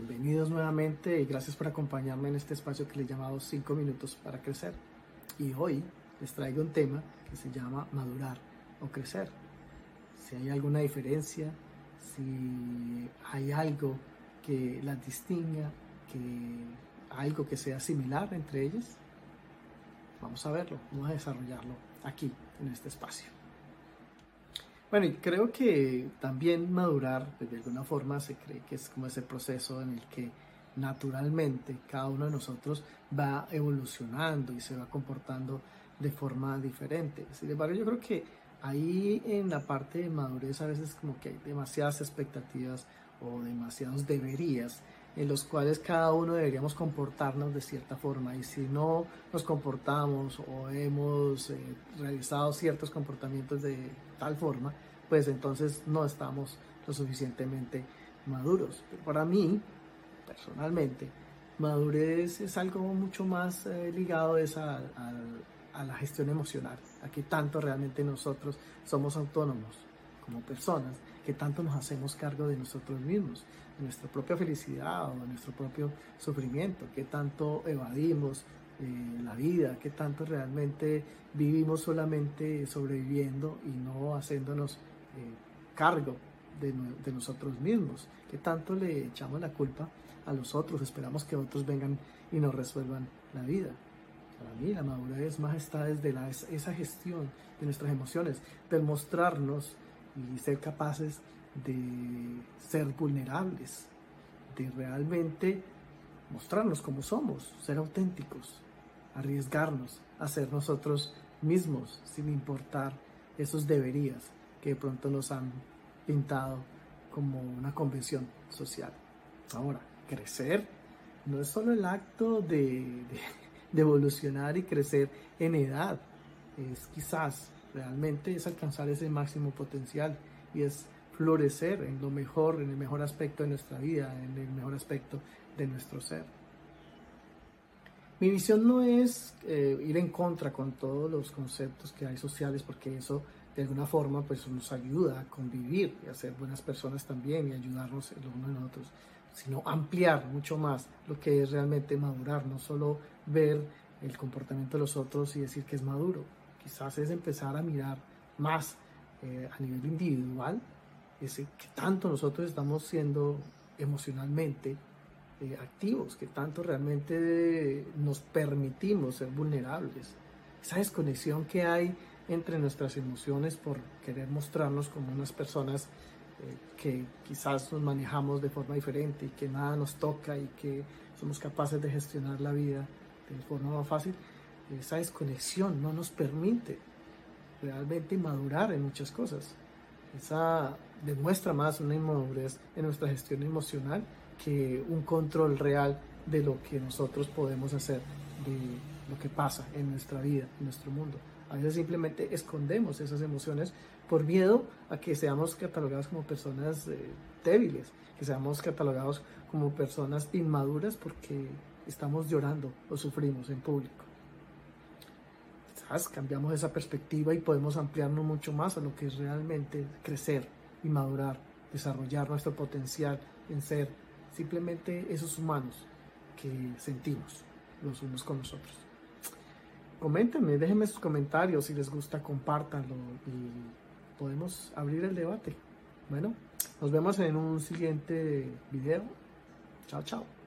Bienvenidos nuevamente y gracias por acompañarme en este espacio que le he llamado 5 minutos para crecer. Y hoy les traigo un tema que se llama madurar o crecer. Si hay alguna diferencia, si hay algo que las distinga, que algo que sea similar entre ellas, vamos a verlo, vamos a desarrollarlo aquí en este espacio. Bueno, y creo que también madurar, pues, de alguna forma, se cree que es como ese proceso en el que naturalmente cada uno de nosotros va evolucionando y se va comportando de forma diferente. Sin embargo, yo creo que ahí en la parte de madurez a veces como que hay demasiadas expectativas o demasiados deberías en los cuales cada uno deberíamos comportarnos de cierta forma y si no nos comportamos o hemos eh, realizado ciertos comportamientos de tal forma, pues entonces no estamos lo suficientemente maduros. Pero para mí, personalmente, madurez es algo mucho más eh, ligado a, a la gestión emocional, a que tanto realmente nosotros somos autónomos como personas, que tanto nos hacemos cargo de nosotros mismos, de nuestra propia felicidad o de nuestro propio sufrimiento, que tanto evadimos eh, la vida, que tanto realmente vivimos solamente sobreviviendo y no haciéndonos eh, cargo de, de, nosotros mismos, que tanto le echamos la culpa a los otros, esperamos que otros vengan y nos resuelvan la vida. Para mí la madurez más está desde la, esa gestión de nuestras emociones, del mostrarnos y ser capaces de ser vulnerables, de realmente mostrarnos como somos, ser auténticos, arriesgarnos a ser nosotros mismos sin importar esos deberías que de pronto nos han pintado como una convención social. Ahora, crecer no es solo el acto de, de, de evolucionar y crecer en edad, es quizás realmente es alcanzar ese máximo potencial y es florecer en lo mejor, en el mejor aspecto de nuestra vida, en el mejor aspecto de nuestro ser. Mi visión no es eh, ir en contra con todos los conceptos que hay sociales, porque eso de alguna forma pues nos ayuda a convivir y a ser buenas personas también y ayudarnos los unos en otros, sino ampliar mucho más lo que es realmente madurar, no solo ver el comportamiento de los otros y decir que es maduro, quizás es empezar a mirar más eh, a nivel individual, ese que tanto nosotros estamos siendo emocionalmente eh, activos, que tanto realmente nos permitimos ser vulnerables. Esa desconexión que hay entre nuestras emociones por querer mostrarnos como unas personas eh, que quizás nos manejamos de forma diferente y que nada nos toca y que somos capaces de gestionar la vida de forma más fácil, esa desconexión no nos permite realmente madurar en muchas cosas. Esa demuestra más una inmadurez en nuestra gestión emocional que un control real de lo que nosotros podemos hacer, de lo que pasa en nuestra vida, en nuestro mundo. A veces simplemente escondemos esas emociones por miedo a que seamos catalogados como personas eh, débiles, que seamos catalogados como personas inmaduras porque estamos llorando o sufrimos en público cambiamos esa perspectiva y podemos ampliarnos mucho más a lo que es realmente crecer y madurar, desarrollar nuestro potencial en ser simplemente esos humanos que sentimos los unos con los otros. Coméntenme, déjenme sus comentarios, si les gusta, compártanlo y podemos abrir el debate. Bueno, nos vemos en un siguiente video. Chao, chao.